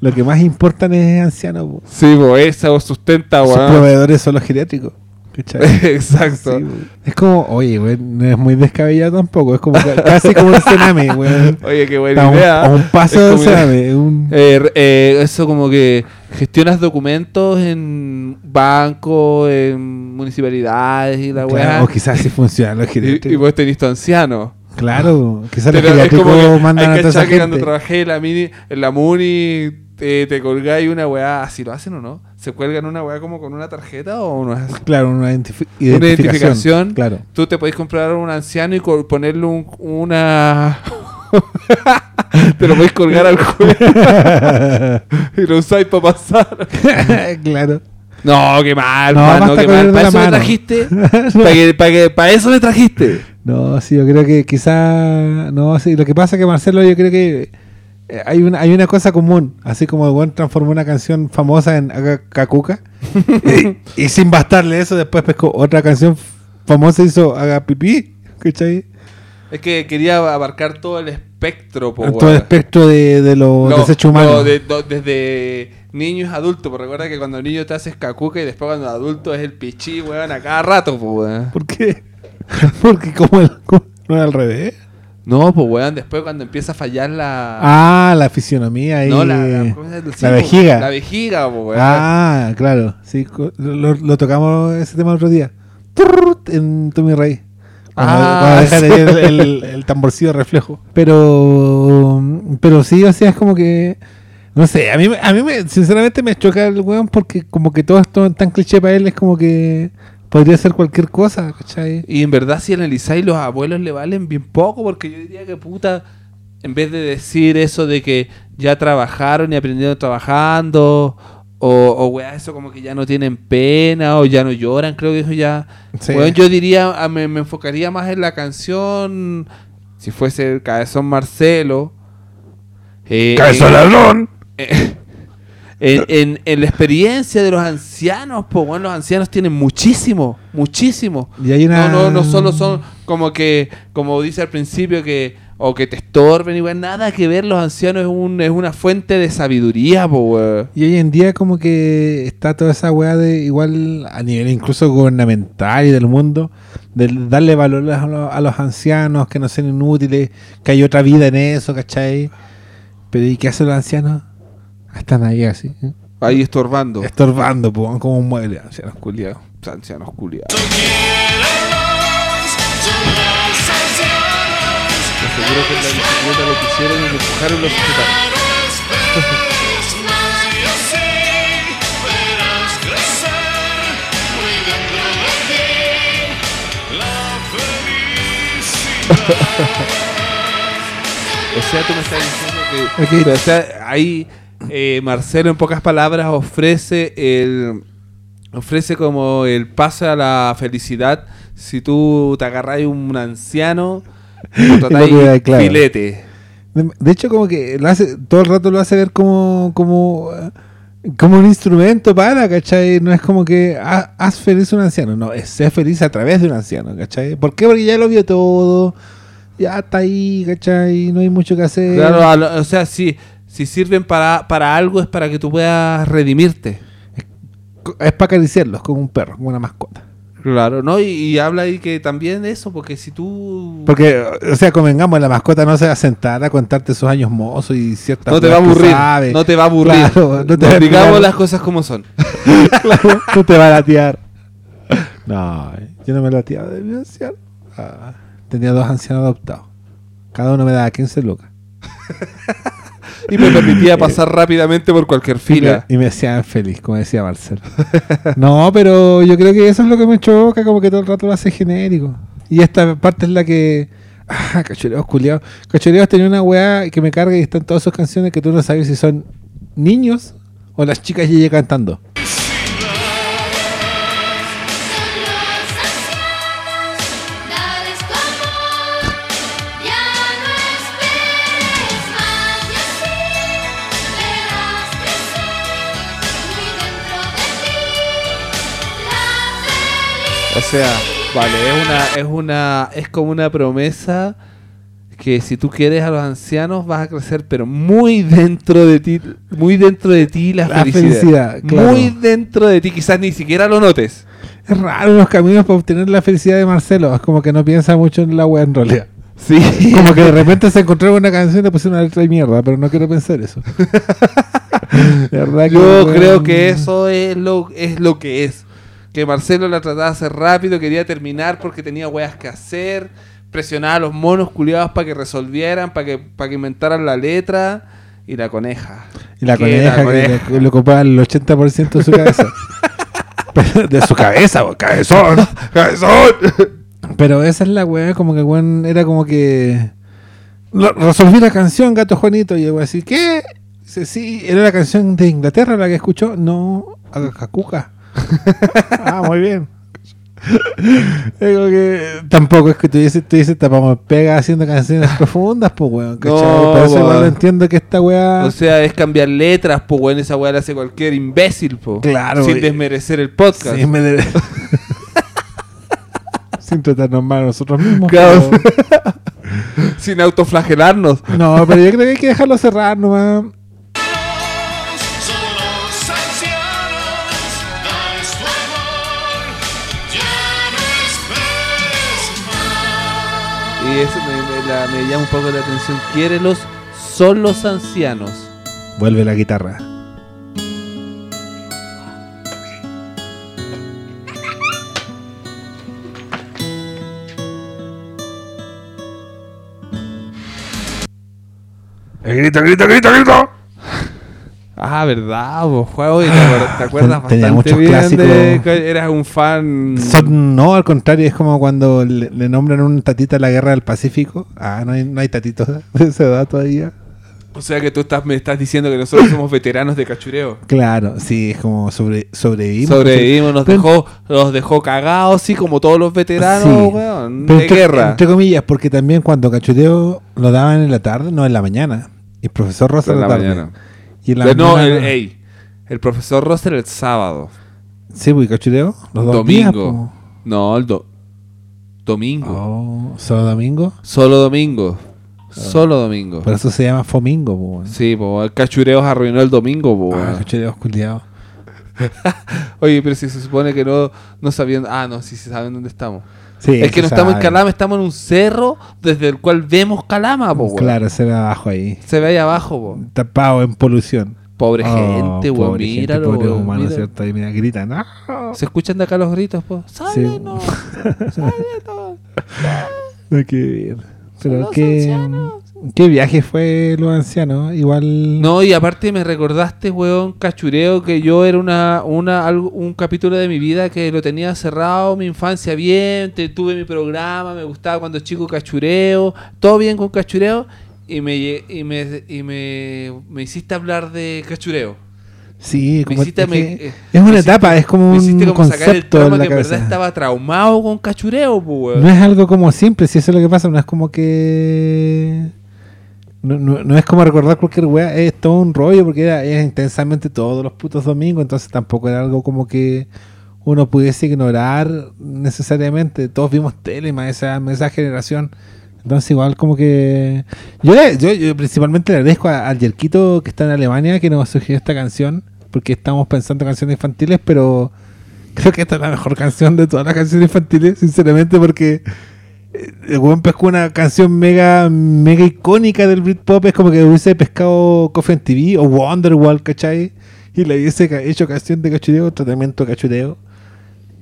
Lo que más importan es anciano. po. Sí, bo, eso sustenta, Sus weón. proveedores son los geriátricos. Exacto. Sí, es como, oye, güey, no es muy descabellado tampoco. Es como ca- casi como un cename, güey. Oye, qué buena un, idea. a un paso Es cename. un- Eh, eh, eso como que gestionas documentos en bancos, en municipalidades y la claro, weá. o quizás sí funcionan los y, geriátricos. y vos tenés tu anciano. Claro, quizás Pero es como que mandan a toda esa que cuando gente. trabajé en la, mini, en la Muni, te, te colgáis una weá, así lo hacen o no? ¿Se cuelgan una weá como con una tarjeta o no es así? Claro, una identifi- Una identificación. identificación. Claro. Tú te podés comprar un anciano y ponerle un- una... te lo podés colgar al cuello y lo usáis para pasar. claro. No, qué mal, No, mano, qué mal. ¿Para eso me trajiste? ¿Para, que, para, que, ¿Para eso me trajiste? No, sí, yo creo que quizá. No, sí, lo que pasa es que Marcelo, yo creo que. eh, Hay una, hay una cosa común, así como el buen transformó una canción famosa en Cacuca y, y sin bastarle eso, después pescó otra canción famosa y hizo Haga Pipí, ¿cachai? Es que quería abarcar todo el espectro, po, todo el espectro de, de los No, desechos humanos. no, de- no, desde niños a adultos, porque recuerda que cuando niño te haces cacuca y después cuando adulto es el pichí, weón, a cada rato, pues, weón. ¿Por qué? Porque como, el, no era al revés. No, pues, weón, después cuando empieza a fallar la... Ah, la fisionomía ahí. no, la, la, ¿cómo la vejiga. La vejiga, pues, weón. Ah, claro. Sí, lo, lo tocamos ese tema el otro día. En Tommy Rey. Ah, dejan sí. el, el- el tamborcillo reflejo. Pero, pero sí, o sea, es como que. No sé, a mí, a mí me, sinceramente me choca el weón porque como que todo esto tan cliché para él es como que podría ser cualquier cosa, ¿cachai? Y en verdad, si analizáis, los abuelos le valen bien poco, porque yo diría que puta, en vez de decir eso de que ya trabajaron y aprendieron trabajando, o, o weá, eso como que ya no tienen pena, o ya no lloran, creo que eso ya. Sí. Weón, yo diría, a- me, me enfocaría más en la canción, si fuese el Cabezón Marcelo. eh, en- ladrón! en, en- en la experiencia de los ancianos, pues bueno, los ancianos tienen muchísimo, muchísimo. Y hay una- No, no, no solo son como que, como dice al principio, que o que te estorben, igual nada que ver, los ancianos es, un, es una fuente de sabiduría, pues. Y hoy en día como que está toda esa weá de igual a nivel incluso gubernamental y del mundo, de darle valor a los, a los ancianos, que no sean inútiles, que hay otra vida en eso, ¿cachai? Pero ¿y qué hacen los ancianos? Están ahí así, ¿eh? Ahí estorbando. estorbando, po, como un mueble, ancianos culiados. ancianos culiados. Te aseguro que en la bicicleta lo pusieron y lo empujaron y lo sujetaron. O sea, tú me estás diciendo que. Ok. O sea, ahí eh, Marcelo, en pocas palabras, ofrece el. Ofrece como el pase a la felicidad si tú te agarras un anciano y tratáis claro. filete. De, de hecho, como que lo hace, todo el rato lo hace ver como, como, como un instrumento para, ¿cachai? No es como que ha- haz feliz a un anciano, no, es ser feliz a través de un anciano, ¿cachai? ¿Por qué? Porque ya lo vio todo, ya está ahí, ¿cachai? No hay mucho que hacer. Claro, lo- o sea, si, si sirven para, para algo es para que tú puedas redimirte. Es para acariciarlos, como un perro, como una mascota. Claro, ¿no? Y, y habla ahí que también eso, porque si tú... Porque, o sea, convengamos, la mascota no se va a sentar a contarte sus años mozos y ciertas no te va a aburrir, sabe. no te va a aburrir. Claro, no te va a Digamos las cosas como son. Claro, no te va a latear. No, yo no me lateaba de mi anciano. Ah, tenía dos ancianos adoptados. Cada uno me daba 15 lucas. Y me permitía pasar rápidamente por cualquier Y me, fila. y me hacían feliz, como decía Marcelo. No, pero yo creo que eso es lo que me choca, como que todo el rato lo hace genérico. Y esta parte es la que. Ah, cachureos culiados. Cachureos tenía una weá que me carga y están todas sus canciones que tú no sabes si son niños o las chicas Yeye cantando. Sea, vale, es una, es una, es como una promesa que si tú quieres a los ancianos vas a crecer, pero muy dentro de ti, muy dentro de ti la, La felicidad. felicidad, claro. Muy dentro de ti, quizás ni siquiera lo notes. Es raro los caminos para obtener la felicidad de Marcelo. Es como que no piensa mucho en la weá en realidad. Sí. Como que de repente se encontró una canción y le pusieron una letra de mierda, pero no quiero pensar eso. Que, Yo creo que eso es lo, es lo que es. Que Marcelo la trataba de hacer rápido, quería terminar porque tenía weas que hacer. Presionaba a los monos culiados para que resolvieran, para que, para que inventaran la letra. Y la coneja. Y la coneja, coneja. que le, ocupaba el 80% de su cabeza. De su cabeza, weón, cabezón. ¡Cabezón! Pero esa es la weá, como que weón era como que. Resolví la canción, gato Juanito. Y weón así, ¿qué? Sí, era la canción de Inglaterra la que escuchó. No, Agacacuca. Ah, muy bien. Como que tampoco es que tuviese, tuviese tapamos pega haciendo canciones profundas, pues weón. ¿cachai? No, Por eso igual weón. no entiendo que esta weá. O sea, es cambiar letras, pues bueno, esa weá la hace cualquier imbécil, po. Claro, Sin desmerecer el podcast. Sí, me Sin tratarnos mal a nosotros mismos. Claro. pero- Sin autoflagelarnos. No, pero yo creo que hay que dejarlo cerrar nomás. La- me llama un poco la atención. Quiérelos, son los ancianos. Vuelve la guitarra. Grita, grita, grita, grita. Ah, verdad, vos juego y te, te acuerdas Tenía bastante muchos bien clásicos. de que eras un fan. Son- no, al contrario, es como cuando le, le nombran un tatita a la guerra del Pacífico. Ah, no hay, no hay tatitos de esa edad todavía. O sea que tú estás, me estás diciendo que nosotros somos veteranos de cachureo. Claro, sí, es como sobre, sobrevivimos. Sobrevivimos, nos dejó, los dejó cagados, sí, como todos los veteranos, Sí. weón, de entre, guerra. entre comillas, porque también cuando cachureo lo daban en la tarde, no en la mañana. Y profesor Rosa En en la la tarde. mañana. Y en la De- no, el, ey, el profesor Roster el sábado. Sí, pues, y cachureo. Los dos días, domingo. no, el do- domingo. Oh, solo domingo. Solo domingo. Solo domingo. Por eso se llama Fomingo, po. Sí, po, el cachureos arruinó el domingo, po, Ah, cachureos culiados. Oye, pero si se supone que no, no sabían. Ah, no, sí, sí saben dónde estamos. Sí, es que no estamos en. Calama, estamos en un cerro desde el cual vemos Calama, po, weón. Claro, se ve abajo ahí. Se ve ahí abajo, po. Tapado en polución. Pobre Oh, gente, weón. pobre gente, Míralo, pobre weón, humano. ¿cierto? Ahí mira, gritan. ¡No! Se escuchan de acá los gritos, po. ¡Sálenos! ¡Sálenos! No, qué bien. Pero qué, ancianos. Qué viaje fue los ancianos. Igual. No, y aparte me recordaste, weón, cachureo, que yo era una, una, un capítulo de mi vida que lo tenía cerrado, mi infancia bien, te- tuve mi programa, me gustaba cuando chico cachureo, todo bien con cachureo, y me, y me, y me, me hiciste hablar de cachureo. Sí, como, hiciste- es, que eh, es una me hiciste- etapa, es como Me hiciste un como sacar el concepto trauma en la que en verdad cabeza. estaba traumado con cachureo, pues, weón. No es algo como simple, si eso es lo que pasa, no es como que. No, no- es como recordar cualquier weá, es todo un rollo porque era, intensamente todos los putos domingos, entonces tampoco era algo como que uno pudiese ignorar necesariamente. Todos vimos tele esa, esa generación. Entonces igual como que... Yo, yo, principalmente le agradezco al Yerquito que está en Alemania que nos sugirió esta canción, porque estamos pensando en canciones infantiles, pero creo que esta es la mejor canción de todas las canciones infantiles, sinceramente, porque el weón pescó una canción mega mega icónica del Britpop, es como que hubiese pescado Coffee TV o Wonderwall, ¿cachai? Y le hubiese hecho canción de cachureo, tratamiento de cachureo.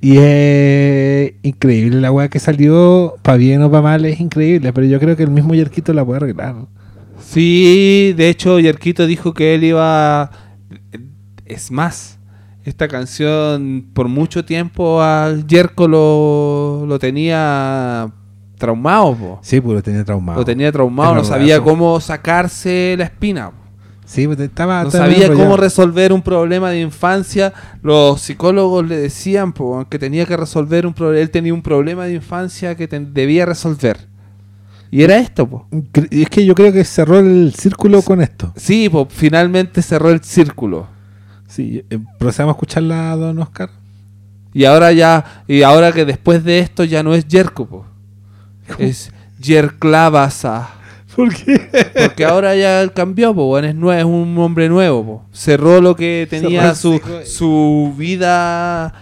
Y es increíble la weá que salió, para bien o para mal, es increíble, pero yo creo que el mismo Yerquito la puede arreglar. Sí, de hecho, Yerquito dijo que él iba. Es más, esta canción por mucho tiempo al Yerko lo, lo tenía traumado, po. Sí, pues lo tenía traumado. Lo tenía traumado, no sabía cómo sacarse la espina. po. Sí, pues estaba... No estaba sabía cómo resolver un problema de infancia. Los psicólogos le decían po, que tenía que resolver un problema. Él tenía un problema de infancia que debía resolver. Y era esto, po. Es que yo creo que cerró el círculo con esto. Sí, po, finalmente cerró el círculo. Sí, eh, procedamos a escucharla, don Oscar. Y ahora ya, y ahora que después de esto ya no es Yerko, po. Es Yerklavasa. ¿Por qué? Porque ahora ya cambió, po, es, es un hombre nuevo, po. Cerró lo que tenía su, su vida.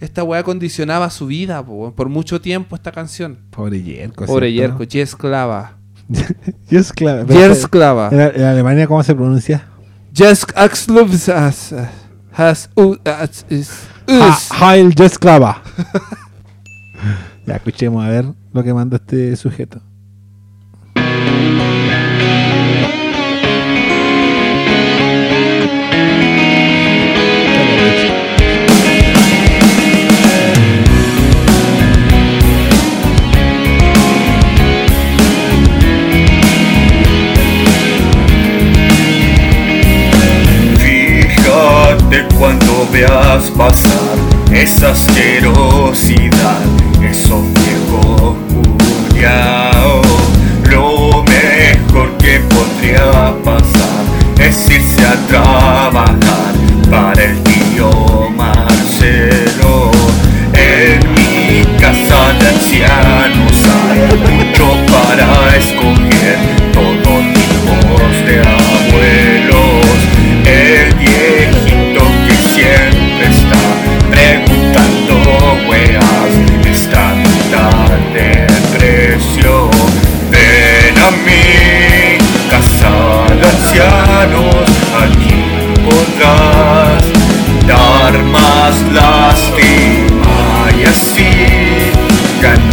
Esta weá condicionaba su vida, po, por mucho tiempo esta canción. Pobre Yerko. Pobre. Yerko, Jesklava. Yerklava. Jesklava. ¿En, en Alemania cómo se pronuncia? Jesk Axluvsas. Has. Heil Jesklava. ya, escuchemos a ver lo que mandó este sujeto. Fíjate cuando veas pasar esa asquerosidad, trabajar para el tío Marcelo. En mi casa de ancianos hay mucho para escoger, todo tipos de abuelos. El viejito que siempre está preguntando weas está tan de precio. Ven a mi casa de ancianos. Lost the Maya Sea.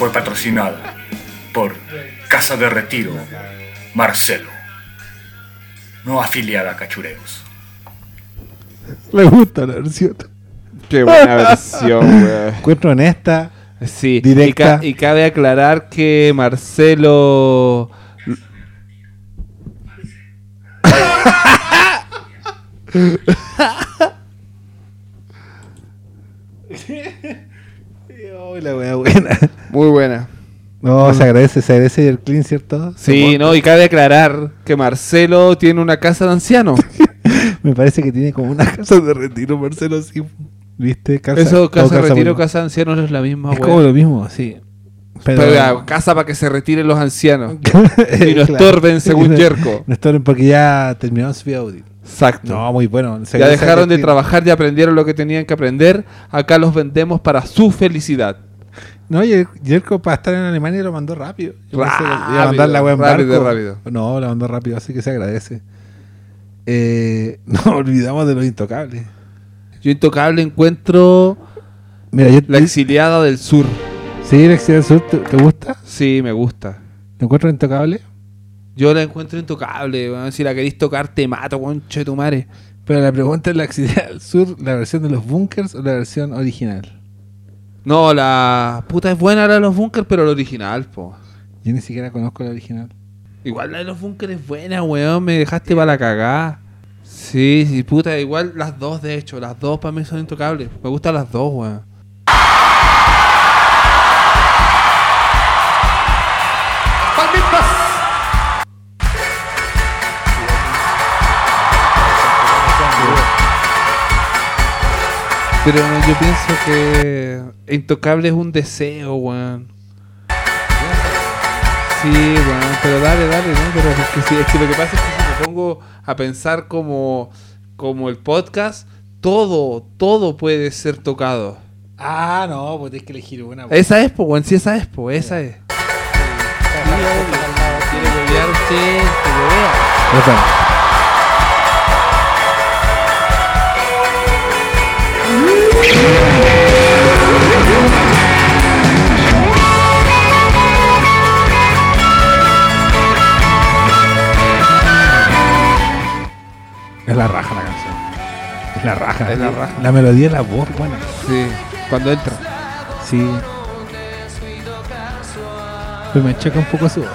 Fue patrocinada por Casa de Retiro Marcelo, no afiliada a Cachureos. Me gusta la versión. Qué buena versión, weón. Encuentro honesta. Sí, Directa. Y, ca- y cabe aclarar que Marcelo. Uy, la wea buena. Muy buena. No, se agradece, se agradece el clean, ¿cierto? Sí, no, y cabe aclarar que Marcelo tiene una casa de ancianos. Me parece que tiene como una casa de retiro, Marcelo, sí. ¿Viste? Casa, Eso, casa de retiro, casa de ancianos no es la misma, Es como lo mismo, sí. Pero, Pero ya, casa para que se retiren los ancianos. y y no estorben, según Yerko. No estorben porque ya terminaron su vida útil. Exacto. No, muy bueno. Se ya dejaron de trabajar, ya aprendieron lo que tenían que aprender. Acá los vendemos para su felicidad. No, y Yerko para estar en Alemania lo mandó rápido. Yo iba a mandar la en rápido. No, la mandó rápido, así que se agradece. Eh, no olvidamos de los intocables. Yo intocable encuentro Mira, yo la exiliada del sur. Sí, la Exilio del Sur, ¿te, te gusta? Sí, me gusta. ¿Te encuentras intocable? Yo la encuentro intocable, weón. Si la queréis tocar, te mato, concha de tu madre. Pero la pregunta es la Exilio del Sur, ¿la versión de los bunkers o la versión original? No, la puta es buena la de los bunkers, pero la original, po. Yo ni siquiera conozco la original. Igual la de los bunkers es buena, weón. Me dejaste para la cagada. Sí, sí, puta. Igual las dos, de hecho. Las dos para mí son intocables. Me gustan las dos, weón. Pero yo pienso que Intocable es un deseo, weón. Sí, weón, pero dale, dale, ¿no? Pero es que, sí, es que lo que pasa es que si me pongo a pensar como, como el podcast, todo, todo puede ser tocado. Ah, no, pues tienes que elegir una. Esa es, po, weón, sí, esa es, po, esa es. Quiere huevear usted, que huevea. Es la raja la canción. Es la raja. Es la raja. La melodía y la voz, bueno. Sí, cuando entra. Sí. Pero me choca un poco su voz.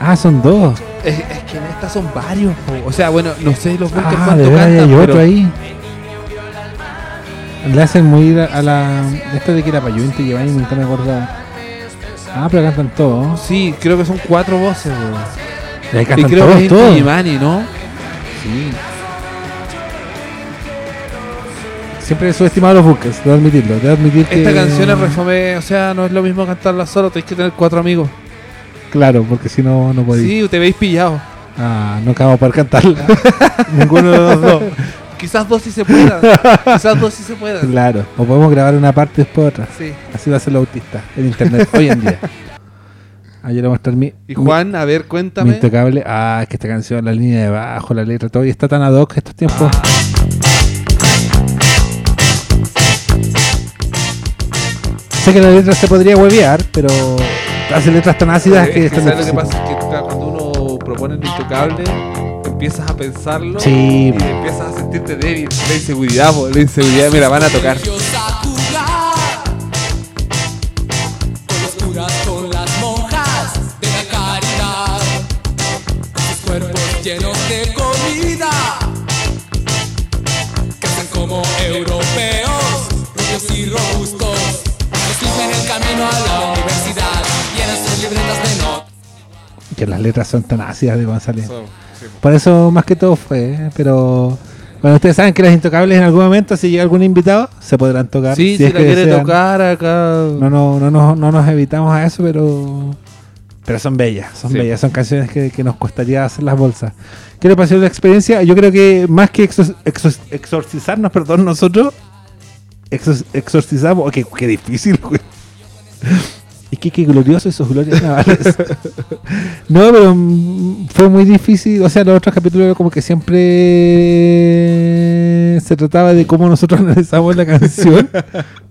Ah, son dos. Es, es que en estas son varios, po. O sea, bueno, no sé los bunkers Ah, cuánto de verdad, cantan, hay otro pero- ahí. Le hacen muy a a la. Esto de que era Payuinte y Giovanni nunca me acordaba. Ah, pero cantan todos. Sí, creo que son cuatro voces, weón. Y ahí Y creo todos, que es todos. Inti Gimani, ¿no? Sí. Siempre he subestimado los buques, debo admitirlo. Debo admitir que. Esta canción es refome, o sea, no es lo mismo cantarla solo, tenéis que tener cuatro amigos. Claro, porque si no, no podéis. Sí, te veis pillado. Ah, no acabo por cantarla. Ninguno de los dos. Quizás dos sí se puedan. Quizás dos sí se puedan. Claro. O podemos grabar una parte y después otra. Sí. Así lo hace el autista en internet hoy en día. Ayer voy a mostrar mi. Y Juan, a ver, Mi, mi cuéntame. intocable. Ah, es que esta canción, la línea de bajo, la letra, todo. Y está tan ad hoc estos tiempos. Sé que la letra se podría huevear, pero hace letras tan ácidas Es que que están ¿sabes lo que pasa? Es que cuando uno propone el intocable, empiezas a pensarlo Sí. y empiezas a sentirte débil. La inseguridad, po, la inseguridad, van a tocar. De la caridad, sus cuerpos llenos de comida, crecen como europeos, rubios y robustos, escriben el camino a la universidad, llenan sus libretas de notas. Que las letras son tan ácidas de González. Por eso más que todo fue, ¿eh? pero bueno, ustedes saben que las intocables en algún momento, si llega algún invitado, se podrán tocar. Sí, si, es la que quiere desean. tocar acá. No, no, no, no, no nos evitamos a eso, pero pero son bellas, son Sí. bellas, son canciones que, que nos costaría hacer las bolsas. ¿Qué le pareció la experiencia? Yo creo que más que exor- exor- exorcizarnos, perdón, nosotros exor- exorcizamos, oh, qué, qué difícil, güey. Y que, que glorioso esos glorias navales. no, pero mm, fue muy difícil. O sea, los otros capítulos como que siempre se trataba de cómo nosotros analizamos la canción.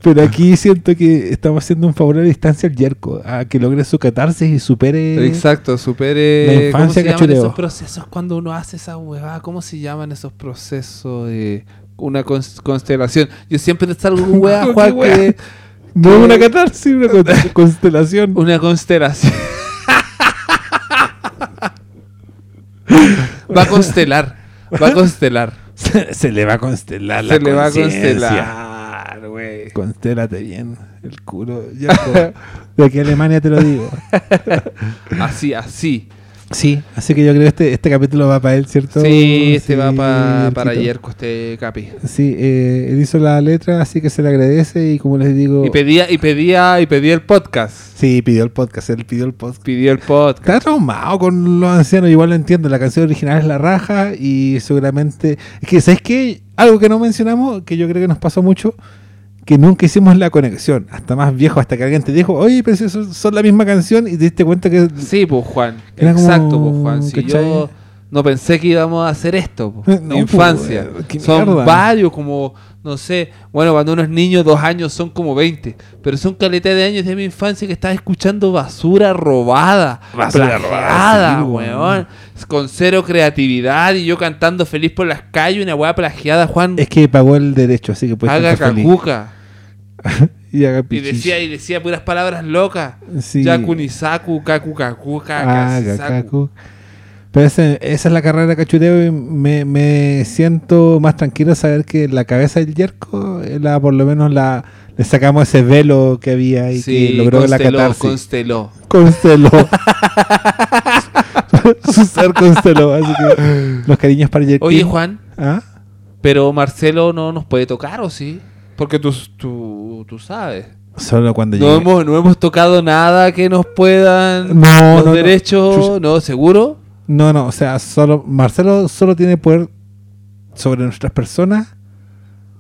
pero aquí siento que estamos haciendo un favor a la distancia al Yerko, a que logre su catarsis y supere. Exacto, supere. La ¿Cómo infancia se llaman esos procesos cuando uno hace esa huevada? ¿Cómo se llaman esos procesos de una cons- constelación? Yo siempre te salgo con hueá, ¿Qué Juan, que No es una catarsis, una con- constelación. una constelación. va a constelar, va a constelar. Se, se le va a constelar la Se le va a constelar, güey. Constélate bien el culo. Yerko. De aquí a Alemania te lo digo. Así, así. Sí, así que yo creo que este, este capítulo va para él, ¿cierto? Sí, este va pa- para Yerko, este capi. Sí, eh, él hizo la letra, así que se le agradece y como les digo... Y pedía, y pedía, y pedía el podcast. Sí, pidió el podcast, él pidió el podcast. Pidió el podcast. Está traumado con los ancianos, igual lo entiendo. La canción original es La Raja y seguramente. Es que, ¿sabes qué? Algo que no mencionamos, que yo creo que nos pasó mucho, que nunca hicimos la conexión. Hasta más viejo, hasta que alguien te dijo, oye, pero si son, son la misma canción y te diste cuenta que. Sí, pues Juan. Como- Exacto, pues Juan. Si ¿cachai? yo no pensé que íbamos a hacer esto, no, infancia. pues, qué son mierda. varios, como, no sé, bueno, cuando uno es niño, dos años son como 20, pero son caleta de años de mi infancia que estaba escuchando basura robada, Basura plagiada, robada, sí, weón, con cero creatividad y yo cantando feliz por las calles, una weá plagiada, Juan, Es que pagó el derecho, así que puedes haga cacuca. Y haga Y decía, y decía puras palabras locas. Sí. Yakunisaku, kaku kaku, Ah. Gakaku. Pero ese- esa es la carrera de cachureo y me, me siento más tranquilo saber que la cabeza del Yerko, eh, la, por lo menos la, le sacamos ese velo que había y que logró la consteló, catarsis. consteló. Consteló. Su ser consteló. Así que los cariños para Yerko. Oye, Juan, ¿Ah? pero Marcelo no nos puede tocar, ¿o sí? Porque tú, tú, tú sabes. Solo cuando No llegue. hemos, no hemos tocado nada que nos puedan No, los no, no. derechos. Chucha. No, seguro. No, no, o sea, solo Marcelo solo tiene poder sobre nuestras personas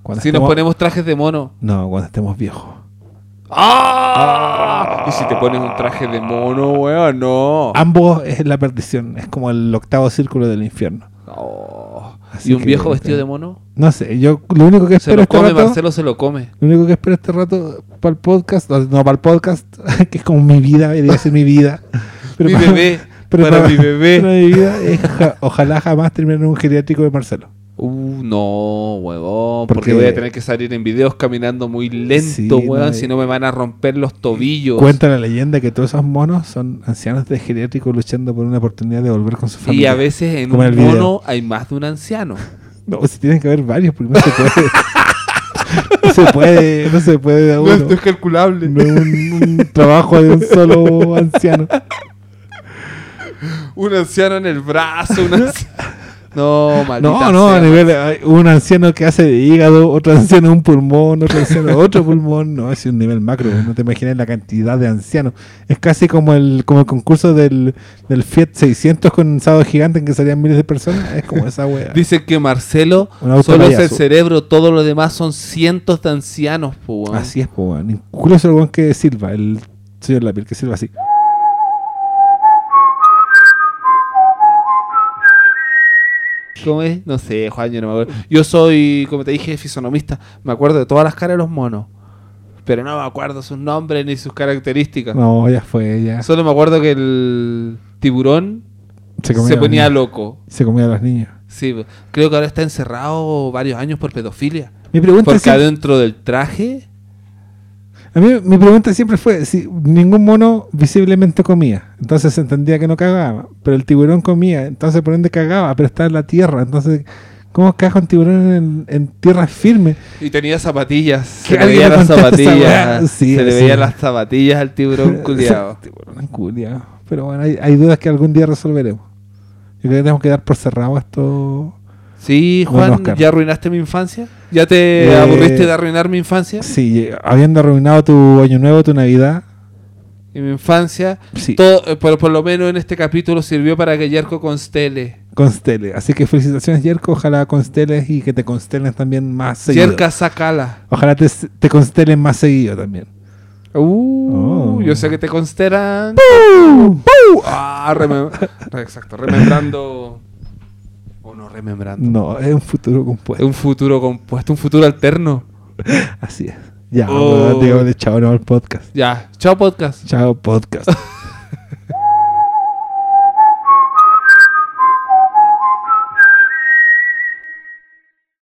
cuando Si nos ponemos trajes de mono. No, cuando estemos viejos. ¡Ah! Y si te pones un traje de mono, weón, no. Ambos es la perdición, es como el octavo círculo del infierno. Oh. Así ¿Y un viejo vestido eh, de mono? No sé, yo lo único que Se espero lo este come, rato, Marcelo se lo come. lo único que espero este rato para el podcast, no, para el podcast, que es como mi vida, debería decir mi vida. Pero mi para- bebé, pero para mi bebé. para mi vida es ja- ojalá jamás termine en un geriátrico de Marcelo. Uh, no, huevón, Porque- porque voy a tener que salir en videos caminando muy lento, Sí, no, si y- no me van a romper los tobillos. Cuenta la leyenda que todos esos monos son ancianos de geriátrico luchando por una oportunidad de volver con su y familia. a veces en un mono hay más de un anciano. No, si tienen que haber varios, porque no se puede. no se puede, no se puede de uno. es calculable. No es un, un trabajo de un solo anciano. Un anciano en el brazo, un anciano- No, maldita No, no, sea. a nivel. Hay un anciano que hace de hígado, otro anciano un pulmón, otro anciano otro pulmón. No, es un nivel macro. No te imaginas la cantidad de ancianos. Es casi como el, como el concurso del, del Fiat 600 con un sábado gigante en que salían miles de personas. Es como esa wea. Dice que Marcelo Un auto solo es el payaso. cerebro, todo lo demás son cientos de ancianos, po, weón. Así es, weón. Incluso el weón que Silva, el señor Lapil, que Silva así. ¿Cómo es? No sé, Juan, yo no me acuerdo. Yo soy, como te dije, fisonomista. Me acuerdo de todas las caras de los monos. Pero no me acuerdo sus nombres ni sus características. No, ya fue, ya. Solo me acuerdo que el tiburón Se, ponía loco. Se comía a los niños. Sí, creo que ahora está encerrado varios años por pedofilia. Mi pregunta, Porque siempre, adentro del traje a mí, mi pregunta siempre fue si ningún mono visiblemente comía. Entonces se entendía que no cagaba. Pero el tiburón comía. Entonces por ende cagaba. Pero está en la tierra. Entonces, ¿cómo caga un tiburón en, en tierra firme? y tenía zapatillas. Se le veían las zapatillas. Sí, se le veían las zapatillas al tiburón culiado. tiburón culiao. Pero bueno, hay, hay dudas que algún día resolveremos. Yo creo que tenemos que dar por cerrado esto. Sí, Juan. ¿ya arruinaste mi infancia? ¿Ya te Eh, aburriste de arruinar mi infancia? Sí, habiendo arruinado tu año nuevo, tu Navidad. Y mi infancia, Sí. todo, eh, por, por lo menos en este capítulo sirvió para que Yerko constele. Constele. Así que felicitaciones, Yerko. Ojalá consteles y que te constelen también más seguido. Yerka sacala. Ojalá te, te constelen más seguido también. Uh, yo sé que te consideran. ¡Pum! ¡Pum! Ah, remem- Exacto, remembrando. No remembrando. No, es un futuro Es compuesto. un futuro compuesto, un futuro alterno. Así es. Ya, Oh. digámosle chao no al podcast. Ya, chao podcast. Chao podcast.